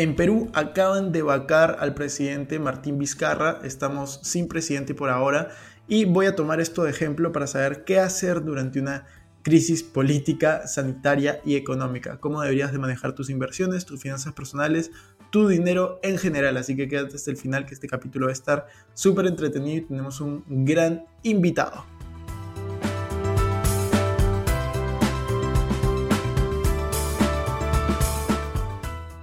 En Perú acaban de vacar al presidente Martín Vizcarra, estamos sin presidente por ahora y voy a tomar esto de ejemplo para saber qué hacer durante una crisis política, sanitaria y económica, cómo deberías de manejar tus inversiones, tus finanzas personales, tu dinero en general. Así que quédate hasta el final que este capítulo va a estar súper entretenido y tenemos un gran invitado.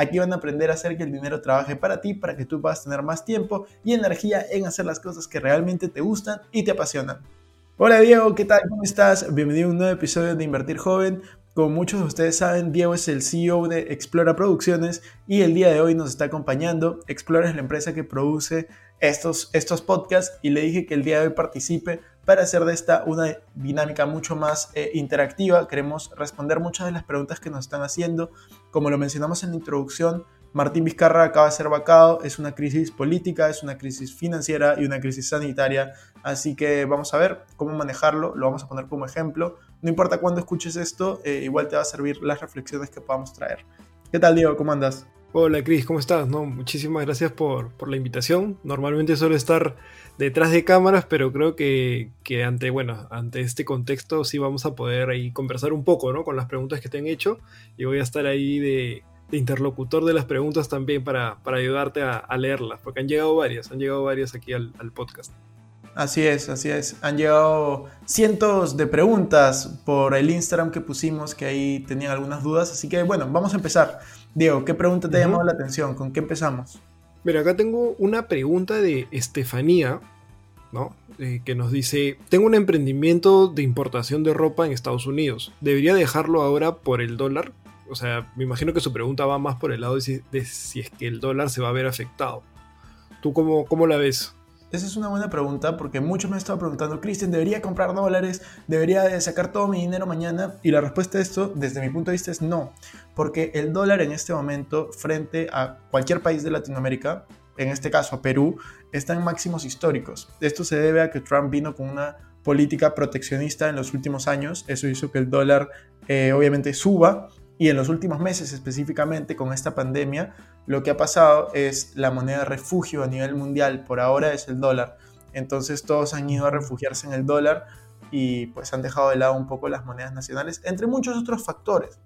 Aquí van a aprender a hacer que el dinero trabaje para ti, para que tú puedas tener más tiempo y energía en hacer las cosas que realmente te gustan y te apasionan. Hola Diego, ¿qué tal? ¿Cómo estás? Bienvenido a un nuevo episodio de Invertir Joven. Como muchos de ustedes saben, Diego es el CEO de Explora Producciones y el día de hoy nos está acompañando. Explora es la empresa que produce estos, estos podcasts y le dije que el día de hoy participe para hacer de esta una dinámica mucho más eh, interactiva. Queremos responder muchas de las preguntas que nos están haciendo. Como lo mencionamos en la introducción, Martín Vizcarra acaba de ser vacado, es una crisis política, es una crisis financiera y una crisis sanitaria, así que vamos a ver cómo manejarlo, lo vamos a poner como ejemplo. No importa cuándo escuches esto, eh, igual te va a servir las reflexiones que podamos traer. ¿Qué tal, Diego? ¿Cómo andas? Hola Cris, ¿cómo estás? No, muchísimas gracias por, por, la invitación. Normalmente suelo estar detrás de cámaras, pero creo que, que, ante, bueno, ante este contexto sí vamos a poder ahí conversar un poco ¿no? con las preguntas que te han hecho y voy a estar ahí de, interlocutor de las preguntas también para, para ayudarte a, a, leerlas, porque han llegado varias, han llegado varias aquí al, al podcast. Así es, así es. Han llegado cientos de preguntas por el Instagram que pusimos, que ahí tenían algunas dudas. Así que bueno, vamos a empezar. Diego, ¿qué pregunta te ha llamado la atención? ¿Con qué empezamos? Mira, acá tengo una pregunta de Estefanía, ¿no? Eh, que nos dice, tengo un emprendimiento de importación de ropa en Estados Unidos. ¿Debería dejarlo ahora por el dólar? O sea, me imagino que su pregunta va más por el lado de si, de si es que el dólar se va a ver afectado. ¿Tú cómo, cómo la ves? Esa es una buena pregunta porque muchos me han estado preguntando, Cristian, ¿debería comprar dólares? ¿Debería sacar todo mi dinero mañana? Y la respuesta a esto, desde mi punto de vista, es no. Porque el dólar en este momento, frente a cualquier país de Latinoamérica, en este caso a Perú, está en máximos históricos. Esto se debe a que Trump vino con una política proteccionista en los últimos años. Eso hizo que el dólar eh, obviamente suba y en los últimos meses específicamente con esta pandemia, lo que ha pasado es la moneda de refugio a nivel mundial por ahora es el dólar. Entonces todos han ido a refugiarse en el dólar y pues han dejado de lado un poco las monedas nacionales, entre muchos otros factores.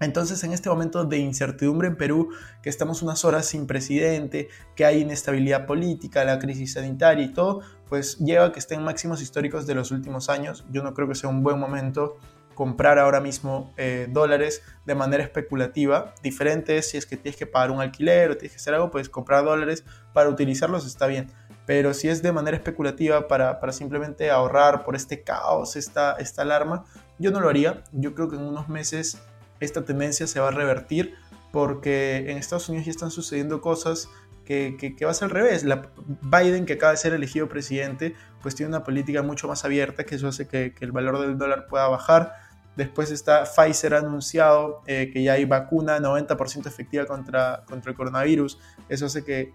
Entonces, en este momento de incertidumbre en Perú, que estamos unas horas sin presidente, que hay inestabilidad política, la crisis sanitaria y todo, pues lleva a que estén máximos históricos de los últimos años. Yo no creo que sea un buen momento comprar ahora mismo eh, dólares de manera especulativa. Diferente es si es que tienes que pagar un alquiler o tienes que hacer algo, pues comprar dólares para utilizarlos está bien. Pero si es de manera especulativa para, para simplemente ahorrar por este caos, esta, esta alarma, yo no lo haría. Yo creo que en unos meses esta tendencia se va a revertir porque en Estados Unidos ya están sucediendo cosas que, que, va a ser al revés. La, Biden, que acaba de ser elegido presidente, pues tiene una política mucho más abierta, que eso hace que, que el valor del dólar pueda bajar. Después está Pfizer anunciado eh, que ya hay vacuna 90% efectiva contra, contra el coronavirus. Eso hace que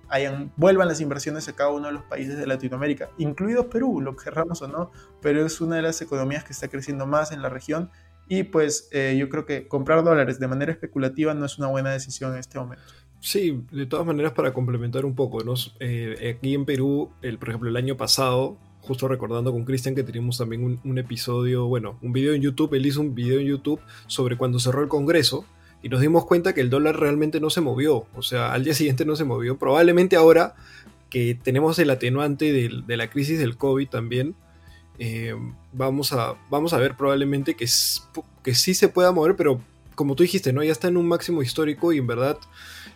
vuelvan las inversiones a cada uno de los países de Latinoamérica, incluido Perú, lo querramos o no, pero es una de las economías que está creciendo más en la región. Y pues eh, yo creo que comprar dólares de manera especulativa no es una buena decisión en este momento. Sí, de todas maneras para complementar un poco, ¿no? Eh, aquí en Perú, el, por ejemplo, el año pasado justo recordando con Cristian que teníamos también un, episodio, bueno, un video en YouTube, él hizo un video en YouTube sobre cuando cerró el Congreso y nos dimos cuenta que el dólar realmente no se movió, o sea, al día siguiente no se movió, probablemente ahora que tenemos el atenuante de, la crisis del COVID también, eh, vamos, a, vamos a ver probablemente que, que sí se pueda mover, pero como tú dijiste, ¿no? Ya está en un máximo histórico y en verdad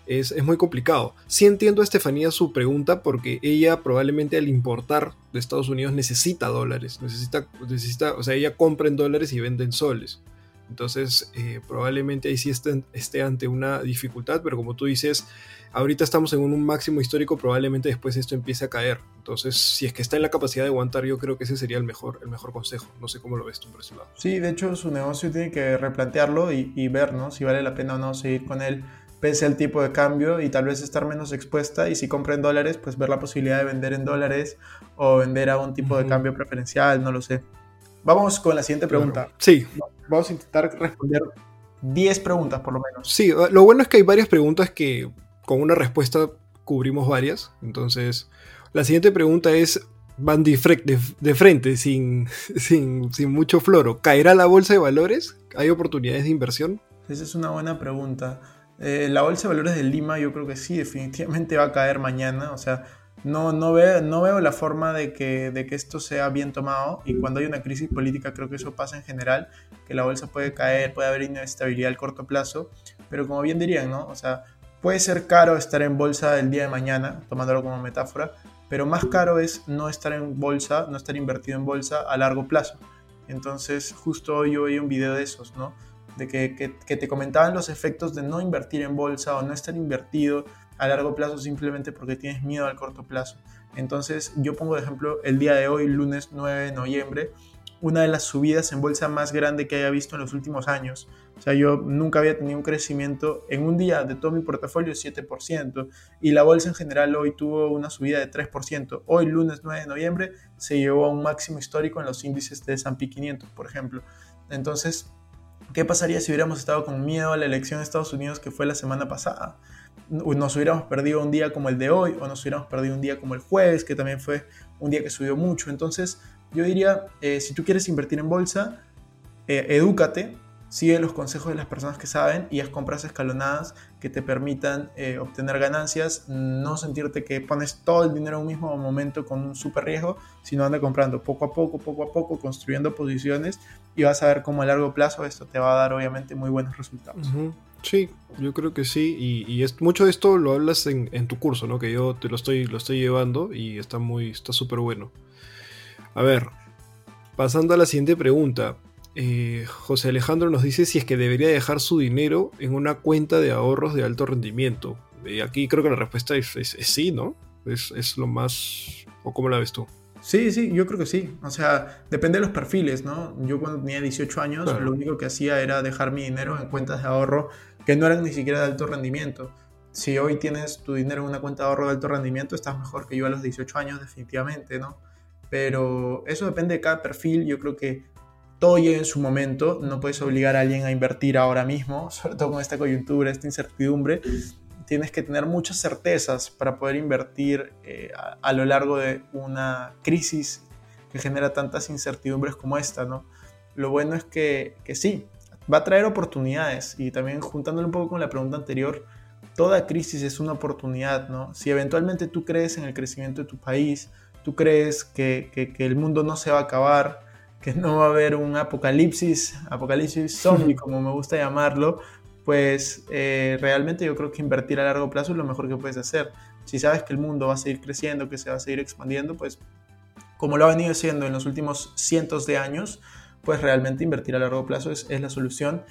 es, muy complicado. Sí entiendo a Estefanía su pregunta porque ella probablemente al importar de Estados Unidos necesita dólares, necesita, necesita o sea, ella compra en dólares y vende en soles. Entonces, eh, probablemente ahí sí esté, esté, ante una dificultad, pero como tú dices, ahorita estamos en un máximo histórico, probablemente después esto empiece a caer. Entonces, si es que está en la capacidad de aguantar, yo creo que ese sería el mejor, el mejor consejo. No sé cómo lo ves tú por ese lado. Sí, de hecho, su negocio tiene que replantearlo y, y ver ¿no? si vale la pena o no seguir con él pese al tipo de cambio y tal vez estar menos expuesta y si compra en dólares, pues ver la posibilidad de vender en dólares o vender a un tipo de cambio preferencial, no lo sé. Vamos con la siguiente pregunta. Sí. Vamos a intentar responder 10 preguntas por lo menos. Sí, lo bueno es que hay varias preguntas que con una respuesta cubrimos varias. Entonces, la siguiente pregunta es, van de, frente, sin, sin, sin mucho floro. ¿Caerá la bolsa de valores? ¿Hay oportunidades de inversión? Esa es una buena pregunta. Eh, la bolsa de valores de Lima yo creo que sí, definitivamente va a caer mañana. O sea, no, no, veo, no veo la forma de que, de que esto sea bien tomado y cuando hay una crisis política creo que eso pasa en general, que la bolsa puede caer, puede haber inestabilidad al corto plazo, pero como bien dirían, ¿no? O sea, puede ser caro estar en bolsa el día de mañana, tomándolo como metáfora, pero más caro es no estar en bolsa, no estar invertido en bolsa a largo plazo. Entonces, justo hoy yo vi un video de esos, ¿no? De que, te comentaban los efectos de no invertir en bolsa o no estar invertido a largo plazo simplemente porque tienes miedo al corto plazo. Entonces yo pongo de ejemplo el día de hoy, lunes 9 de noviembre, una de las subidas en bolsa más grande que haya visto en los últimos años. O sea, yo nunca había tenido un crecimiento en un día de todo mi portafolio 7% y la bolsa en general hoy tuvo una subida de 3%. Hoy, lunes 9 de noviembre, se llevó a un máximo histórico en los índices de S&P 500, por ejemplo. Entonces, ¿Qué pasaría si hubiéramos estado con miedo a la elección de Estados Unidos que fue la semana pasada? Nos hubiéramos perdido un día como el de hoy o nos hubiéramos perdido un día como el jueves, que también fue un día que subió mucho. Entonces yo diría, eh, si tú quieres invertir en bolsa, eh, edúcate, Sigue los consejos de las personas que saben y haz compras escalonadas que te permitan eh, obtener ganancias, no sentirte que pones todo el dinero en un mismo momento con un super riesgo, sino anda comprando poco a poco, poco a poco, construyendo posiciones y vas a ver cómo a largo plazo esto te va a dar obviamente muy buenos resultados. Sí, yo creo que sí. Y, mucho de esto lo hablas en, tu curso, ¿no? Que yo te lo estoy, lo estoy llevando y está muy, está súper bueno. A ver, pasando a la siguiente pregunta. Eh, José Alejandro nos dice si es que debería dejar su dinero en una cuenta de ahorros de alto rendimiento. Y aquí creo que la respuesta es, sí, ¿no? Es, lo más... ¿O cómo la ves tú? Sí, sí, yo creo que sí. O sea, depende de los perfiles, ¿no? Yo cuando tenía 18 años, lo único que hacía era dejar mi dinero en cuentas de ahorro que no eran ni siquiera de alto rendimiento. Si hoy tienes tu dinero en una cuenta de ahorro de alto rendimiento, estás mejor que yo a los 18 años, definitivamente, ¿no? Pero eso depende de cada perfil. Yo creo que todo llega en su momento, no puedes obligar a alguien a invertir ahora mismo, sobre todo con esta coyuntura, esta incertidumbre. Tienes que tener muchas certezas para poder invertir eh, a, lo largo de una crisis que genera tantas incertidumbres como esta, ¿no? Lo bueno es que, que sí, va a traer oportunidades y también juntándolo un poco con la pregunta anterior, toda crisis es una oportunidad, ¿no? Si eventualmente tú crees en el crecimiento de tu país, tú crees que, que, que el mundo no se va a acabar, que no va a haber un apocalipsis, apocalipsis zombie, como me gusta llamarlo, pues eh, realmente yo creo que invertir a largo plazo es lo mejor que puedes hacer. Si sabes que el mundo va a seguir creciendo, que se va a seguir expandiendo, pues como lo ha venido siendo en los últimos cientos de años, pues realmente invertir a largo plazo es, es la solución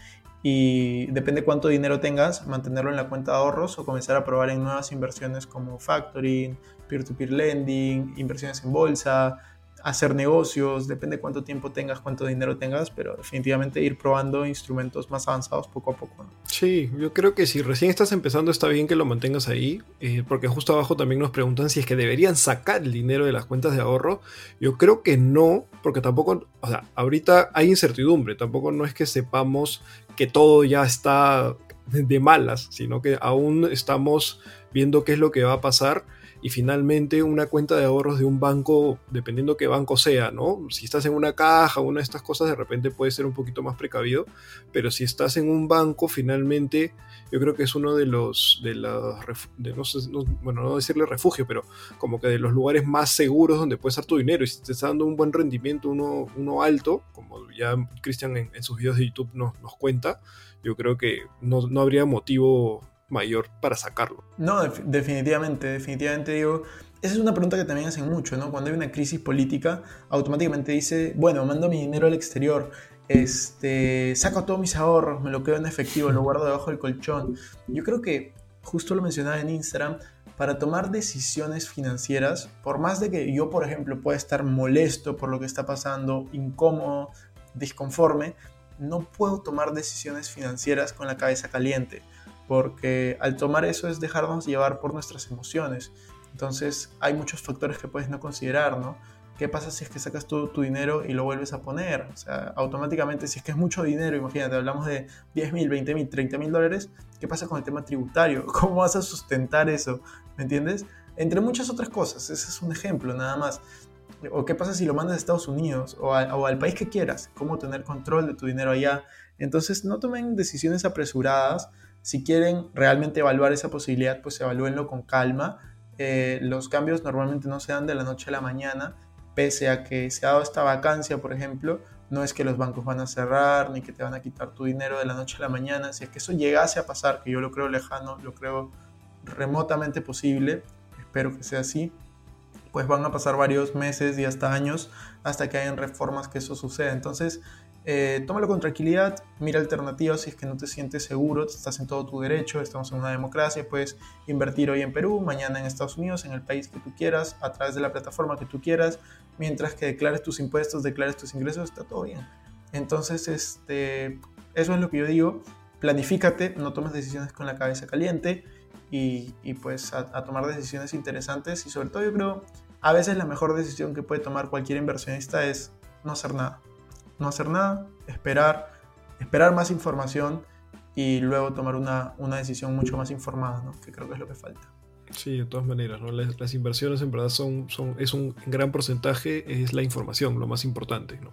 y depende cuánto dinero tengas, mantenerlo en la cuenta de ahorros o comenzar a probar en nuevas inversiones como factoring, peer-to-peer -peer lending, inversiones en bolsa, hacer negocios, depende cuánto tiempo tengas, cuánto dinero tengas, pero definitivamente ir probando instrumentos más avanzados poco a poco. Sí, yo creo que si recién estás empezando está bien que lo mantengas ahí, eh, porque justo abajo también nos preguntan si es que deberían sacar el dinero de las cuentas de ahorro. Yo creo que no, porque tampoco, o sea, ahorita hay incertidumbre, tampoco no es que sepamos que todo ya está de malas, sino que aún estamos viendo qué es lo que va a pasar y finalmente una cuenta de ahorros de un banco, dependiendo qué banco sea, ¿no? Si estás en una caja una de estas cosas, de repente puede ser un poquito más precavido, pero si estás en un banco, finalmente yo creo que es uno de los, de los, no bueno, no decirle refugio, pero como que de los lugares más seguros donde puedes dar tu dinero y si te está dando un buen rendimiento, uno, uno alto, como ya Cristian en, sus videos de YouTube nos, nos cuenta, yo creo que no, no habría motivo mayor para sacarlo. No, definitivamente, definitivamente digo, esa es una pregunta que también hacen mucho, ¿no? Cuando hay una crisis política, automáticamente dice, bueno, mando mi dinero al exterior, este, saco todos mis ahorros, me lo quedo en efectivo, lo guardo debajo del colchón. Yo creo que, justo lo mencionaba en Instagram, para tomar decisiones financieras, por más de que yo, por ejemplo, pueda estar molesto por lo que está pasando, incómodo, disconforme, no puedo tomar decisiones financieras con la cabeza caliente porque al tomar eso es dejarnos llevar por nuestras emociones. Entonces hay muchos factores que puedes no considerar, ¿no? ¿Qué pasa si es que sacas todo tu dinero y lo vuelves a poner? O sea, automáticamente, si es que es mucho dinero, imagínate, hablamos de 10 mil, 20 mil, 30 mil dólares, ¿qué pasa con el tema tributario? ¿Cómo vas a sustentar eso? ¿Me entiendes? Entre muchas otras cosas, ese es un ejemplo nada más. ¿O qué pasa si lo mandas a Estados Unidos o, o al país que quieras? ¿Cómo tener control de tu dinero allá? Entonces, no tomen decisiones apresuradas si quieren realmente evaluar esa posibilidad, pues evalúenlo con calma. Eh, los cambios normalmente no se dan de la noche a la mañana, pese a que se ha dado esta vacancia, por ejemplo, no es que los bancos van a cerrar ni que te van a quitar tu dinero de la noche a la mañana. Si es que eso llegase a pasar, que yo lo creo lejano, lo creo remotamente posible, espero que sea así, pues van a pasar varios meses y hasta años hasta que hayan reformas que eso suceda. Entonces, eh, tómalo con tranquilidad, mira alternativas si es que no te sientes seguro, estás en todo tu derecho, estamos en una democracia, puedes invertir hoy en Perú, mañana en Estados Unidos, en el país que tú quieras, a través de la plataforma que tú quieras, mientras que declares tus impuestos, declares tus ingresos, está todo bien. Entonces, este, eso es lo que yo digo, planifícate, no tomes decisiones con la cabeza caliente y, pues a, a tomar decisiones interesantes y sobre todo yo creo, a veces la mejor decisión que puede tomar cualquier inversionista es no hacer nada no hacer nada, esperar, esperar más información y luego tomar una, decisión mucho más informada, ¿no? que creo que es lo que falta. Sí, de todas maneras, ¿no? las, inversiones en verdad son, son, es un gran porcentaje, es la información, lo más importante. ¿no?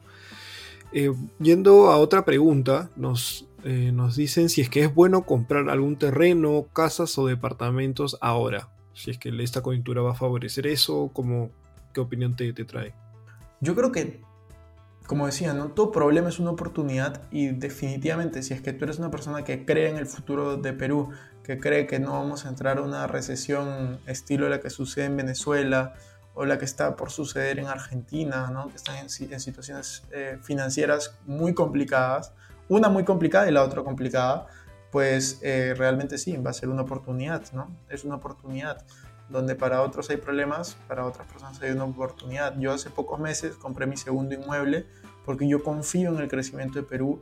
Eh, yendo a otra pregunta, nos, eh, nos dicen si es que es bueno comprar algún terreno, casas o departamentos ahora. Si es que esta coyuntura va a favorecer eso, ¿cómo, ¿qué opinión te, te trae? Yo creo que como decía, ¿no? todo problema es una oportunidad y definitivamente si es que tú eres una persona que cree en el futuro de Perú, que cree que no vamos a entrar a una recesión estilo la que sucede en Venezuela o la que está por suceder en Argentina, ¿no? que están en, situaciones eh, financieras muy complicadas, una muy complicada y la otra complicada, pues eh, realmente sí, va a ser una oportunidad, ¿no? Es una oportunidad donde para otros hay problemas, para otras personas hay una oportunidad. Yo hace pocos meses compré mi segundo inmueble porque yo confío en el crecimiento de Perú.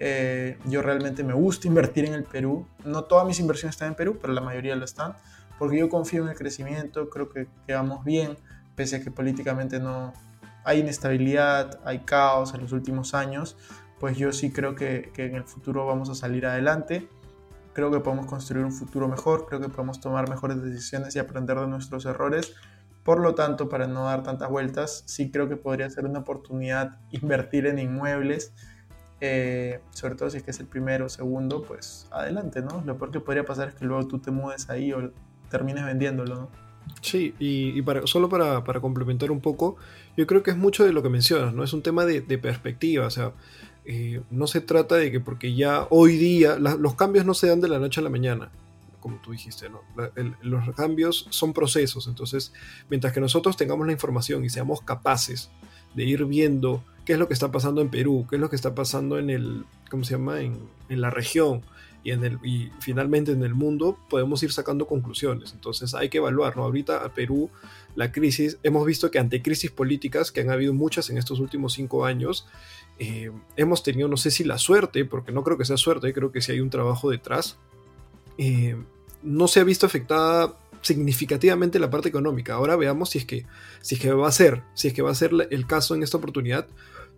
Eh, yo realmente me gusta invertir en el Perú. No todas mis inversiones están en Perú, pero la mayoría lo están. Porque yo confío en el crecimiento, creo que, quedamos bien, pese a que políticamente no hay inestabilidad, hay caos en los últimos años, pues yo sí creo que en el futuro vamos a salir adelante creo que podemos construir un futuro mejor, creo que podemos tomar mejores decisiones y aprender de nuestros errores. Por lo tanto, para no dar tantas vueltas, sí creo que podría ser una oportunidad invertir en inmuebles, eh, sobre todo si es que es el primero o segundo, pues adelante, ¿no? Lo peor que podría pasar es que luego tú te mudes ahí o termines vendiéndolo, ¿no? Sí, y, solo para, para, complementar un poco, yo creo que es mucho de lo que mencionas, ¿no? Es un tema de, de perspectiva, o sea, eh, no se trata de que porque ya hoy día los cambios no se dan de la noche a la mañana, como tú dijiste, ¿no? los cambios son procesos, entonces mientras que nosotros tengamos la información y seamos capaces de ir viendo qué es lo que está pasando en Perú, qué es lo que está pasando en el, ¿cómo se llama? En, en la región y, en el, y finalmente en el mundo, podemos ir sacando conclusiones. Entonces hay que evaluar, ¿no? Ahorita a Perú la crisis, hemos visto que ante crisis políticas, que han habido muchas en estos últimos cinco años, eh, hemos tenido, no sé si la suerte, porque no creo que sea suerte, creo que sí hay un trabajo detrás, eh, no se ha visto afectada significativamente la parte económica. Ahora veamos si es que, si es que va a ser, si es que va a ser el caso en esta oportunidad,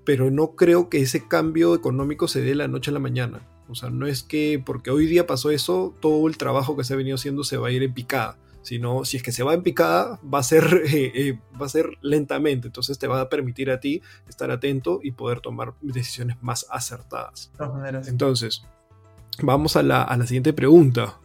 pero no creo que ese cambio económico se dé la noche a la mañana. O sea, no es que porque hoy día pasó eso, todo el trabajo que se ha venido haciendo se va a ir en picada sino si es que se va en picada, va a ser, eh, eh, va a ser lentamente, entonces te va a permitir a ti estar atento y poder tomar decisiones más acertadas. Entonces, vamos a la, a la siguiente pregunta.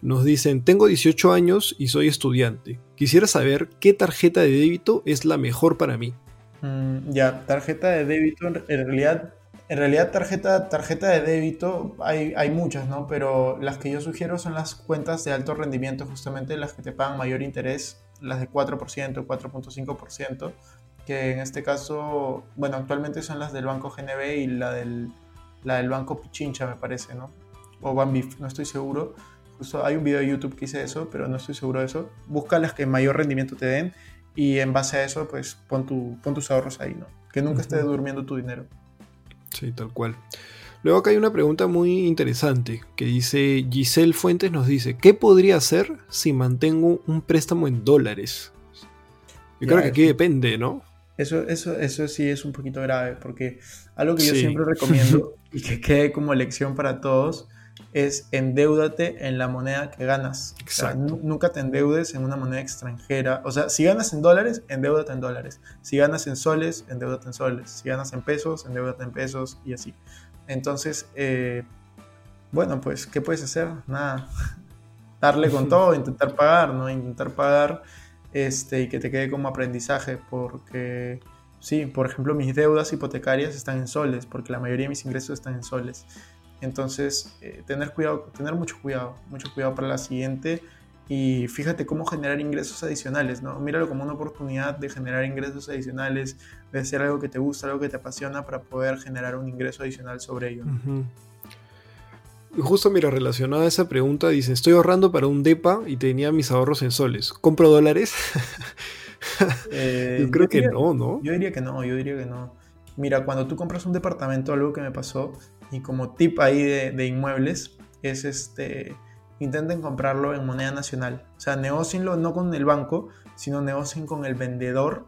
Nos dicen, tengo 18 años y soy estudiante. Quisiera saber qué tarjeta de débito es la mejor para mí. Mm, ya, tarjeta de débito, en realidad, en realidad tarjeta, tarjeta de débito hay, hay muchas, ¿no? Pero las que yo sugiero son las cuentas de alto rendimiento, justamente las que te pagan mayor interés, las de 4%, 4.5%, que en este caso, bueno, actualmente son las del Banco GNB y la del, la del Banco Pichincha, me parece, ¿no? O Banbif, no estoy seguro. Justo hay un video de YouTube que hice eso, pero no estoy seguro de eso. Busca las que mayor rendimiento te den y en base a eso, pues pon, tu, pon tus ahorros ahí, ¿no? Que nunca esté durmiendo tu dinero. Sí, tal cual. Luego acá hay una pregunta muy interesante que dice Giselle Fuentes nos dice, ¿qué podría hacer si mantengo un préstamo en dólares? Yo creo que aquí depende, ¿no? Eso, eso, eso sí es un poquito grave, porque algo que yo siempre recomiendo y que quede como lección para todos es endeudate en la moneda que ganas. nunca te endeudes en una moneda extranjera. O sea, si ganas en dólares, endeudate en dólares. Si ganas en soles, endeudate en soles. Si ganas en pesos, endeudate en pesos y así. Entonces, eh, bueno, pues, ¿qué puedes hacer? Nada. Darle con todo, intentar pagar, ¿no? Intentar pagar este, y que te quede como aprendizaje, porque sí, por ejemplo, mis deudas hipotecarias están en soles, porque la mayoría de mis ingresos están en soles. Entonces, eh, tener cuidado, tener mucho cuidado, mucho cuidado para la siguiente y fíjate cómo generar ingresos adicionales, ¿no? Míralo como una oportunidad de generar ingresos adicionales, de hacer algo que te gusta, algo que te apasiona para poder generar un ingreso adicional sobre ello. Y Justo mira, relacionada a esa pregunta, dice, estoy ahorrando para un DEPA y tenía mis ahorros en soles. ¿Compro dólares? Eh, yo creo que no, ¿no? Yo diría que no, yo diría que no. Mira, cuando tú compras un departamento, algo que me pasó, y como tip ahí de, inmuebles es este, intenten comprarlo en moneda nacional. O sea, negocienlo no con el banco, sino negocien con el vendedor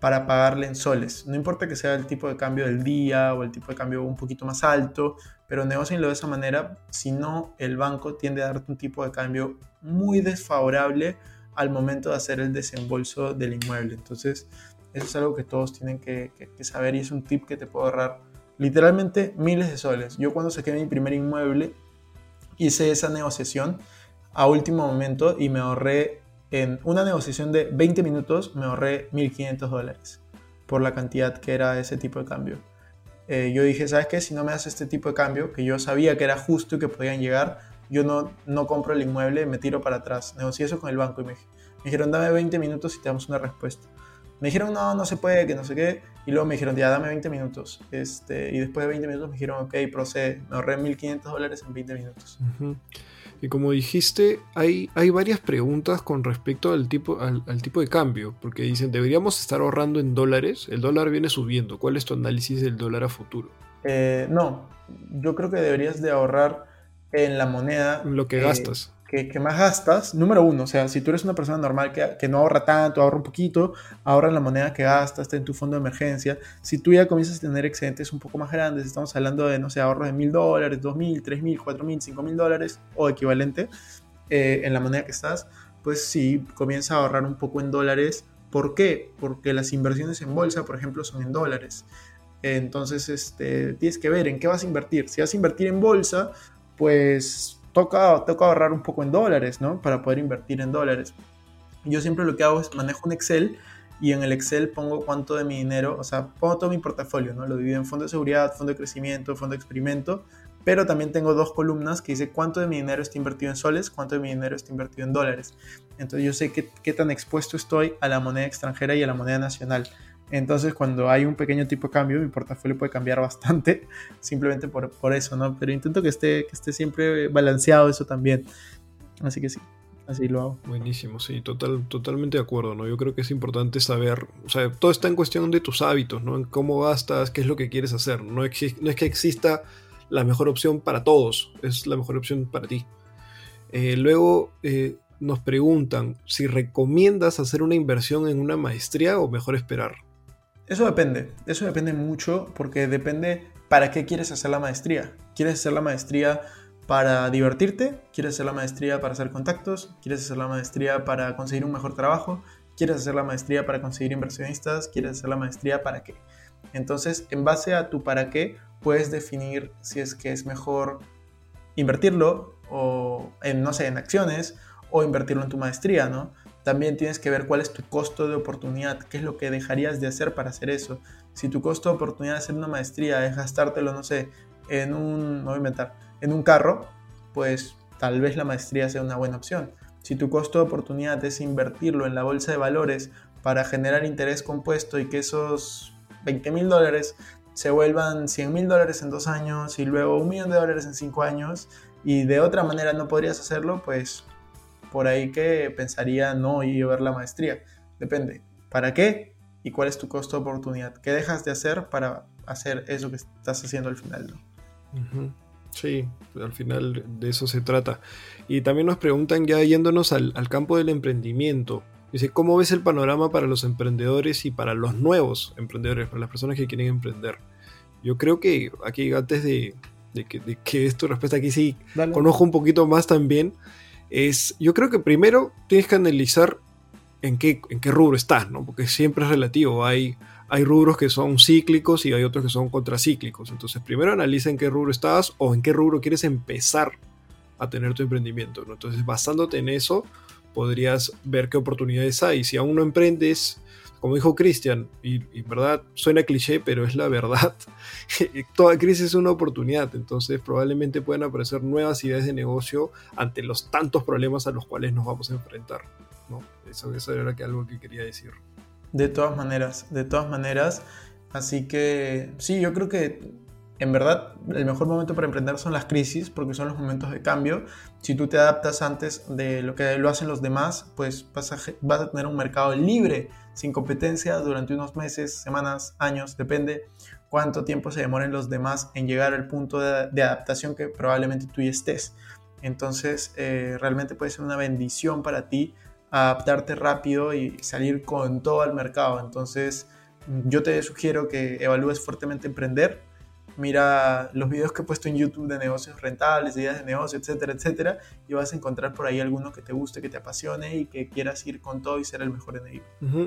para pagarle en soles. No importa que sea el tipo de cambio del día o el tipo de cambio un poquito más alto, pero negocienlo de esa manera, si no el banco tiende a darte un tipo de cambio muy desfavorable al momento de hacer el desembolso del inmueble. Entonces, eso es algo que todos tienen que, que saber y es un tip que te puedo ahorrar literalmente miles de soles. Yo cuando saqué mi primer inmueble hice esa negociación a último momento y me ahorré en una negociación de 20 minutos, me ahorré 1.500 dólares por la cantidad que era ese tipo de cambio. Eh, yo dije, ¿sabes qué? Si no me das este tipo de cambio, que yo sabía que era justo y que podían llegar, yo no, no compro el inmueble, me tiro para atrás. Negocié eso con el banco y me, me dijeron, dame 20 minutos y te damos una respuesta. Me dijeron, no, no se puede, que no sé qué. Y luego me dijeron, ya dame 20 minutos. Este, y después de 20 minutos me dijeron, ok, procede. Me ahorré 1.500 dólares en 20 minutos. Y como dijiste, hay, hay varias preguntas con respecto al tipo, al, tipo de cambio. Porque dicen, deberíamos estar ahorrando en dólares. El dólar viene subiendo. ¿Cuál es tu análisis del dólar a futuro? Eh, no, yo creo que deberías de ahorrar en la moneda. Lo que gastas que, más gastas, número uno, o sea, si tú eres una persona normal que, no ahorra tanto, ahorra un poquito, ahorra en la moneda que gastas, en tu fondo de emergencia. Si tú ya comienzas a tener excedentes un poco más grandes, estamos hablando de, no sé, ahorros de mil dólares, dos mil, tres mil, cuatro mil, cinco mil dólares o equivalente eh, en la moneda que estás, pues sí, comienza a ahorrar un poco en dólares. ¿Por qué? Porque las inversiones en bolsa, por ejemplo, son en dólares. Entonces, este, tienes que ver en qué vas a invertir. Si vas a invertir en bolsa, pues toca, toca ahorrar un poco en dólares, ¿no? Para poder invertir en dólares. Yo siempre lo que hago es manejo un Excel y en el Excel pongo cuánto de mi dinero, o sea, pongo todo mi portafolio, ¿no? Lo divido en fondo de seguridad, fondo de crecimiento, fondo de experimento, pero también tengo dos columnas que dice cuánto de mi dinero está invertido en soles, cuánto de mi dinero está invertido en dólares. Entonces yo sé qué, qué tan expuesto estoy a la moneda extranjera y a la moneda nacional. Entonces, cuando hay un pequeño tipo de cambio, mi portafolio puede cambiar bastante, simplemente por, eso, ¿no? Pero intento que esté, que esté siempre balanceado eso también. Así que sí, así lo hago. Buenísimo, sí, total, totalmente de acuerdo, ¿no? Yo creo que es importante saber, o sea, todo está en cuestión de tus hábitos, ¿no? En cómo gastas, qué es lo que quieres hacer. No, no es que exista la mejor opción para todos, es la mejor opción para ti. Eh, luego, eh, nos preguntan si recomiendas hacer una inversión en una maestría o mejor esperar. Eso depende, eso depende mucho porque depende para qué quieres hacer la maestría. ¿Quieres hacer la maestría para divertirte, quieres hacer la maestría para hacer contactos, quieres hacer la maestría para conseguir un mejor trabajo, quieres hacer la maestría para conseguir inversionistas, quieres hacer la maestría para qué. Entonces, en base a tu para qué, puedes definir si es que es mejor invertirlo o en, no sé, en acciones o invertirlo en tu maestría, ¿no? También tienes que ver cuál es tu costo de oportunidad, qué es lo que dejarías de hacer para hacer eso. Si tu costo de oportunidad de hacer una maestría es gastártelo, no sé, en un, no voy a inventar, en un carro, pues tal vez la maestría sea una buena opción. Si tu costo de oportunidad es invertirlo en la bolsa de valores para generar interés compuesto y que esos 20 mil dólares se vuelvan 100 mil dólares en dos años y luego un millón de dólares en cinco años y de otra manera no podrías hacerlo, pues por ahí que pensaría no ir a ver la maestría. Depende. ¿Para qué? ¿Y cuál es tu costo de oportunidad? ¿Qué dejas de hacer para hacer eso que estás haciendo al final? Sí, al final de eso se trata. Y también nos preguntan ya yéndonos al, al campo del emprendimiento. Dice, ¿cómo ves el panorama para los emprendedores y para los nuevos emprendedores, para las personas que quieren emprender? Yo creo que aquí, antes de, que, de que es tu respuesta, aquí sí conozco un poquito más también, es, yo creo que primero tienes que analizar en qué, en qué rubro estás, ¿no? Porque siempre es relativo. Hay, hay rubros que son cíclicos y hay otros que son contracíclicos. Entonces, primero analiza en qué rubro estás o en qué rubro quieres empezar a tener tu emprendimiento. ¿no? Entonces, basándote en eso, podrías ver qué oportunidades hay. Si aún no emprendes, como dijo Cristian, y, en verdad suena cliché, pero es la verdad, toda crisis es una oportunidad, entonces probablemente puedan aparecer nuevas ideas de negocio ante los tantos problemas a los cuales nos vamos a enfrentar. ¿no? Eso, eso era algo que quería decir. De todas maneras, de todas maneras. Así que sí, yo creo que en verdad el mejor momento para emprender son las crisis porque son los momentos de cambio. Si tú te adaptas antes de lo que lo hacen los demás, pues vas a, tener un mercado libre, sin competencia, durante unos meses, semanas, años, depende cuánto tiempo se demoren los demás en llegar al punto de, adaptación que probablemente tú ya estés. Entonces, eh, realmente puede ser una bendición para ti adaptarte rápido y salir con todo al mercado. Entonces, yo te sugiero que evalúes fuertemente emprender mira los videos que he puesto en YouTube de negocios rentables, ideas de negocio, etcétera, etcétera, y vas a encontrar por ahí alguno que te guste, que te apasione y que quieras ir con todo y ser el mejor en ello.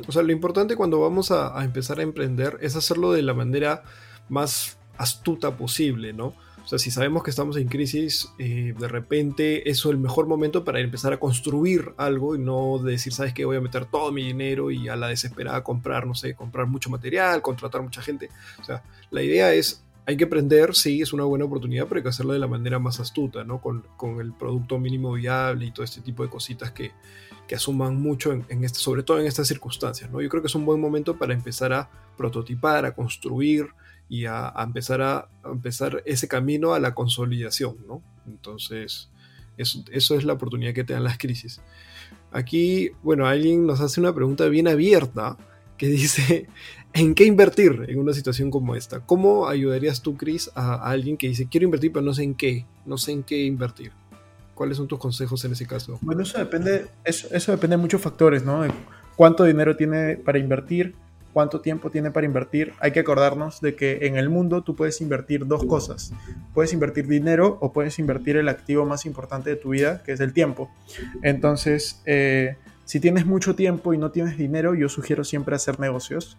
O sea, lo importante cuando vamos a, empezar a emprender es hacerlo de la manera más astuta posible, ¿no? O sea, si sabemos que estamos en crisis, eh, de repente eso es el mejor momento para empezar a construir algo y no decir, ¿sabes qué? Voy a meter todo mi dinero y a la desesperada comprar, no sé, comprar mucho material, contratar mucha gente. O sea, la idea es hay que aprender, sí, es una buena oportunidad, pero hay que hacerlo de la manera más astuta, ¿no? Con, el producto mínimo viable y todo este tipo de cositas que, que asuman mucho, en, este, sobre todo en estas circunstancias, ¿no? Yo creo que es un buen momento para empezar a prototipar, a construir y a, empezar, a, empezar ese camino a la consolidación, ¿no? Entonces, eso, eso es la oportunidad que te dan las crisis. Aquí, bueno, alguien nos hace una pregunta bien abierta que dice, ¿en qué invertir en una situación como esta? ¿Cómo ayudarías tú, Chris, a, alguien que dice, quiero invertir, pero no sé en qué, no sé en qué invertir? ¿Cuáles son tus consejos en ese caso? Bueno, eso depende, eso, eso depende de muchos factores, ¿no? cuánto dinero tiene para invertir, cuánto tiempo tiene para invertir. Hay que acordarnos de que en el mundo tú puedes invertir dos cosas. Puedes invertir dinero o puedes invertir el activo más importante de tu vida, que es el tiempo. Entonces, eh, si tienes mucho tiempo y no tienes dinero, yo sugiero siempre hacer negocios.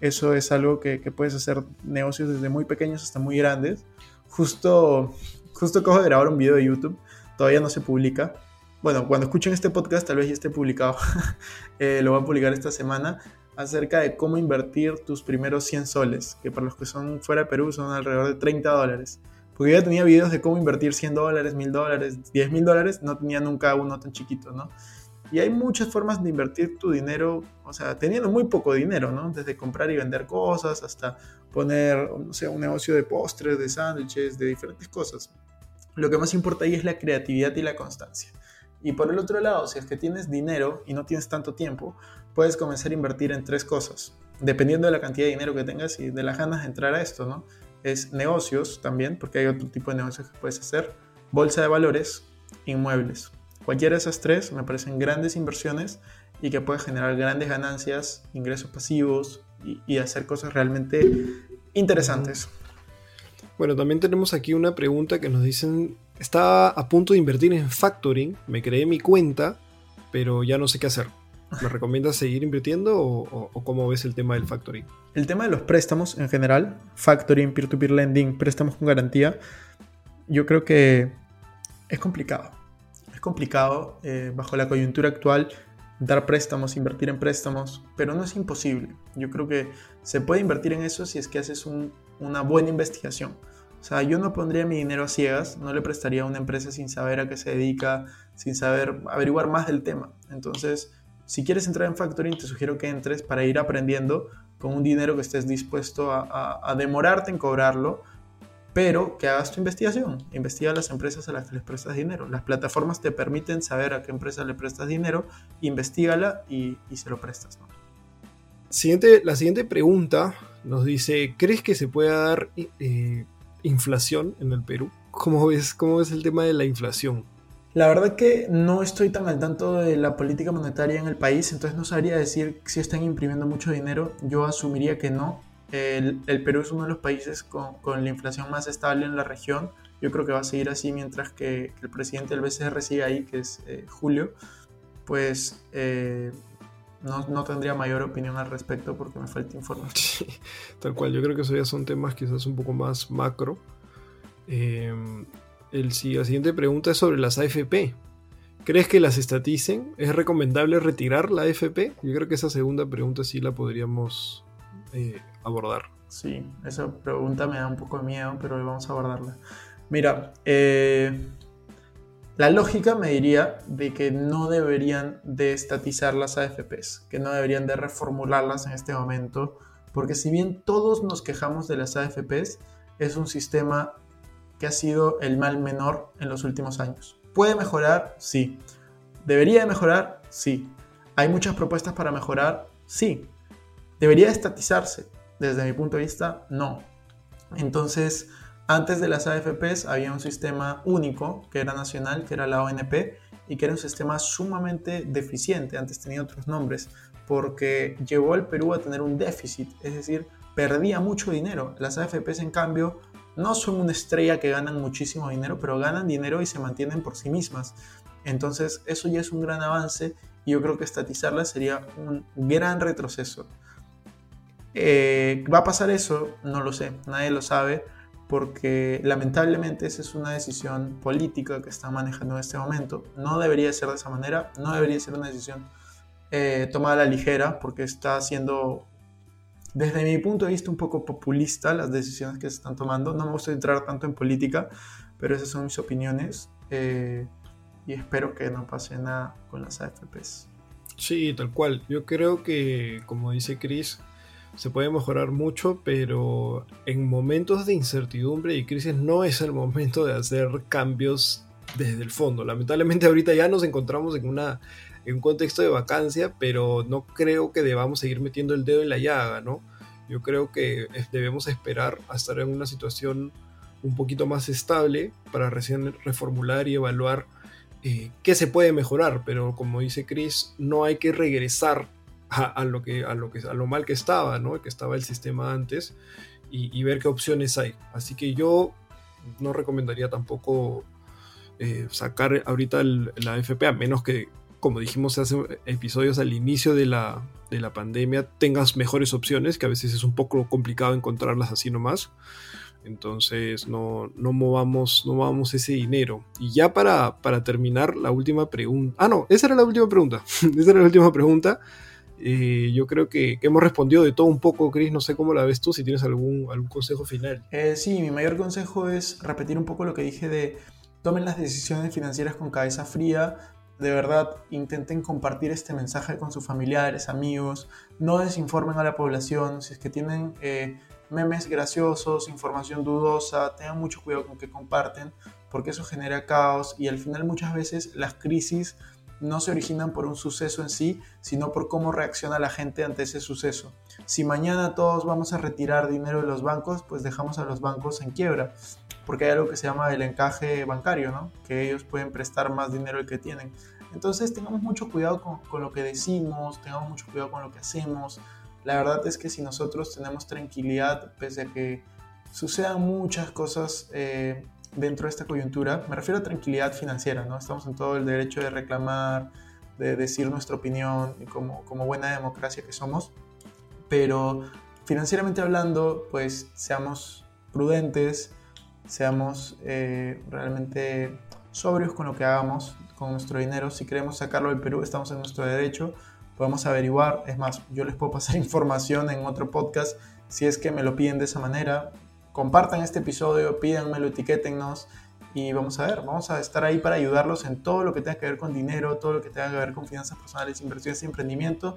Eso es algo que, puedes hacer negocios desde muy pequeños hasta muy grandes. Justo, justo acabo de grabar un video de YouTube, todavía no se publica. Bueno, cuando escuchen este podcast tal vez ya esté publicado. Eh, lo voy a publicar esta semana acerca de cómo invertir tus primeros 100 soles, que para los que son fuera de Perú son alrededor de 30 dólares. Porque yo ya tenía videos de cómo invertir 100 dólares, 1000 dólares, 10 mil dólares, no tenía nunca uno tan chiquito, ¿no? Y hay muchas formas de invertir tu dinero, o sea, teniendo muy poco dinero, ¿no? Desde comprar y vender cosas hasta poner, no sé, un negocio de postres, de sándwiches, de diferentes cosas. Lo que más importa ahí es la creatividad y la constancia. Y por el otro lado, si es que tienes dinero y no tienes tanto tiempo, puedes comenzar a invertir en tres cosas, dependiendo de la cantidad de dinero que tengas y de las ganas de entrar a esto, ¿no? Es negocios también, porque hay otro tipo de negocios que puedes hacer, bolsa de valores, inmuebles. Cualquiera de esas tres me parecen grandes inversiones y que puede generar grandes ganancias, ingresos pasivos y, hacer cosas realmente interesantes. Bueno, también tenemos aquí una pregunta que nos dicen estaba a punto de invertir en factoring, me creé mi cuenta, pero ya no sé qué hacer. ¿Me recomiendas seguir invirtiendo o, cómo ves el tema del factoring? El tema de los préstamos en general, factoring, peer-to-peer lending, préstamos con garantía, yo creo que es complicado. Complicado eh, bajo la coyuntura actual dar préstamos, invertir en préstamos, pero no es imposible. Yo creo que se puede invertir en eso si es que haces una buena investigación. O sea, yo no pondría mi dinero a ciegas, no le prestaría a una empresa sin saber a qué se dedica, sin saber averiguar más del tema. Entonces, si quieres entrar en factoring, te sugiero que entres para ir aprendiendo con un dinero que estés dispuesto a, demorarte en cobrarlo, pero que hagas tu investigación. Investiga las empresas a las que les prestas dinero. Las plataformas te permiten saber a qué empresa le prestas dinero, investigala y, y se lo prestas. Siguiente, la siguiente pregunta nos dice, ¿crees que se pueda dar eh, inflación en el Perú? ¿Cómo ves, ¿Cómo ves el tema de la inflación? La verdad que no estoy tan al tanto de la política monetaria en el país, entonces no sabría decir si están imprimiendo mucho dinero. Yo asumiría que no. El, Perú es uno de los países con, la inflación más estable en la región. Yo creo que va a seguir así mientras que, el presidente del BCR sigue ahí, que es eh, Julio. Pues eh, no, no, tendría mayor opinión al respecto porque me falta información. tal cual, yo creo que eso ya son temas quizás un poco más macro. Eh, el, la siguiente pregunta es sobre las AFP. ¿Crees que las estaticen? ¿Es recomendable retirar la AFP? Yo creo que esa segunda pregunta sí la podríamos eh, abordar. Sí, esa pregunta me da un poco de miedo, pero vamos a abordarla. Mira, eh, la lógica me diría de que no deberían de estatizar las AFPs, que no deberían de reformularlas en este momento, porque si bien todos nos quejamos de las AFPs, es un sistema que ha sido el mal menor en los últimos años. ¿Puede mejorar? Sí. ¿Debería de mejorar? Sí. ¿Hay muchas propuestas para mejorar? Sí. ¿Debería estatizarse? Desde mi punto de vista, no. Entonces, antes de las AFPs había un sistema único que era nacional, que era la ONP, y que era un sistema sumamente deficiente, antes tenía otros nombres, porque llevó al Perú a tener un déficit, es decir, perdía mucho dinero. Las AFPs, en cambio, no son una estrella que ganan muchísimo dinero, pero ganan dinero y se mantienen por sí mismas. Entonces eso ya es un gran avance y yo creo que estatizarla sería un gran retroceso. Eh, ¿Va a pasar eso? No lo sé, nadie lo sabe, porque lamentablemente esa es una decisión política que están manejando en este momento. No debería ser de esa manera, no debería ser una decisión eh, tomada a la ligera, porque está siendo desde mi punto de vista un poco populista las decisiones que se están tomando. No me gusta entrar tanto en política, pero esas son mis opiniones eh, y espero que no pase nada con las AFPs. Sí, tal cual. Yo creo que, como dice Chris, se puede mejorar mucho, pero en momentos de incertidumbre y crisis no es el momento de hacer cambios desde el fondo. Lamentablemente ahorita ya nos encontramos en una en un contexto de vacancia, pero no creo que debamos seguir metiendo el dedo en la llaga, ¿no? Yo creo que debemos esperar a estar en una situación un poquito más estable para recién reformular y evaluar eh, qué se puede mejorar, pero como dice Chris, no hay que regresar a, lo, que, a, lo, que, a lo mal que estaba, ¿no? que estaba el sistema antes, y, ver qué opciones hay. Así que yo no recomendaría tampoco eh, sacar ahorita la FP, a menos que como dijimos hace episodios al inicio de la, pandemia, tengas mejores opciones, que a veces es un poco complicado encontrarlas así nomás. Entonces no, no, movamos, no movamos ese dinero. Y ya para, para terminar, la última pregunta. Ah, no, esa era la última pregunta. esa era la última pregunta. Eh, yo creo que, hemos respondido de todo un poco, Chris. No sé cómo la ves tú, si tienes algún, algún consejo final. Eh, sí, mi mayor consejo es repetir un poco lo que dije de tomen las decisiones financieras con cabeza fría, de verdad intenten compartir este mensaje con sus familiares, amigos, no desinformen a la población, si es que tienen eh, memes graciosos, información dudosa, tengan mucho cuidado con que comparten, porque eso genera caos y al final muchas veces las crisis no se originan por un suceso en sí, sino por cómo reacciona la gente ante ese suceso. Si mañana todos vamos a retirar dinero de los bancos, pues dejamos a los bancos en quiebra porque hay algo que se llama el encaje bancario, ¿no? Que ellos pueden prestar más dinero del que tienen. Entonces tengamos mucho cuidado con, lo que decimos, tengamos mucho cuidado con lo que hacemos. La verdad es que si nosotros tenemos tranquilidad, pese a que sucedan muchas cosas eh, dentro de esta coyuntura, me refiero a tranquilidad financiera, ¿no? Estamos en todo el derecho de reclamar, de decir nuestra opinión como, como buena democracia que somos, pero financieramente hablando, pues seamos prudentes, seamos eh, realmente sobrios con lo que hagamos con nuestro dinero. Si queremos sacarlo del Perú, estamos en nuestro derecho, podemos averiguar. Es más, yo les puedo pasar información en otro podcast si es que me lo piden de esa manera. Compartan este episodio, pídanmelo, etiquétennos y vamos a ver, vamos a estar ahí para ayudarlos en todo lo que tenga que ver con dinero, todo lo que tenga que ver con finanzas personales, inversiones y emprendimiento.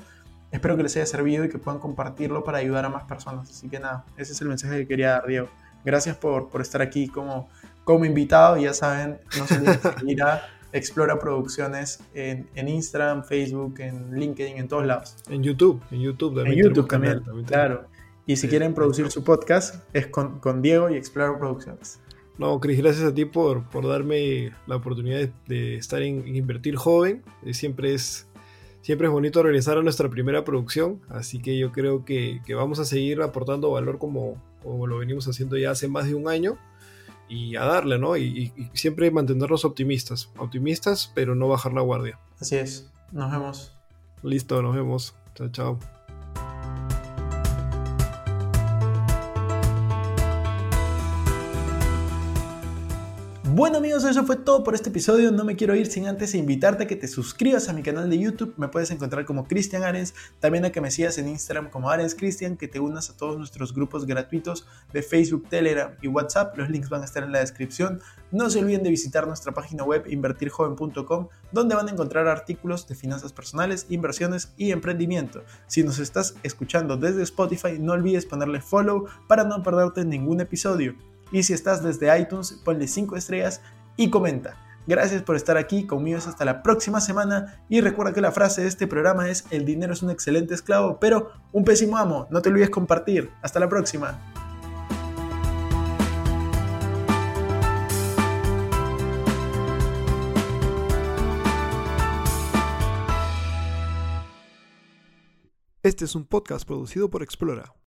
Espero que les haya servido y que puedan compartirlo para ayudar a más personas. Así que nada, ese es el mensaje que quería dar, Diego. Gracias por, por estar aquí como, como invitado. Ya saben, no se olviden de seguir a Explora Producciones en, en, Instagram, Facebook, en LinkedIn, en todos lados. En YouTube, en YouTube también. En YouTube también, claro. Y si quieren producir su podcast, es con, con Diego y Explora Producciones. No, Cris, gracias a ti por, por darme la oportunidad de, estar en, Invertir Joven. Eh, siempre es, siempre es bonito regresar a nuestra primera producción, así que yo creo que, que vamos a seguir aportando valor como, como lo venimos haciendo ya hace más de un año y a darle, ¿no? Y, y, siempre mantenernos optimistas, optimistas, pero no bajar la guardia. Así es, nos vemos. Listo, nos vemos. Chao, chao. Bueno amigos, eso fue todo por este episodio. No me quiero ir sin antes invitarte a que te suscribas a mi canal de YouTube. Me puedes encontrar como Cristian Arens. También a que me sigas en Instagram como Arens Cristian. Que te unas a todos nuestros grupos gratuitos de Facebook, Telegram y WhatsApp. Los links van a estar en la descripción. No se olviden de visitar nuestra página web invertirjoven.com donde van a encontrar artículos de finanzas personales, inversiones y emprendimiento. Si nos estás escuchando desde Spotify, no olvides ponerle follow para no perderte ningún episodio. Y si estás desde iTunes, ponle 5 estrellas y comenta. Gracias por estar aquí conmigo hasta la próxima semana y recuerda que la frase de este programa es el dinero es un excelente esclavo, pero un pésimo amo. No te olvides compartir. Hasta la próxima. Este es un podcast producido por Explora.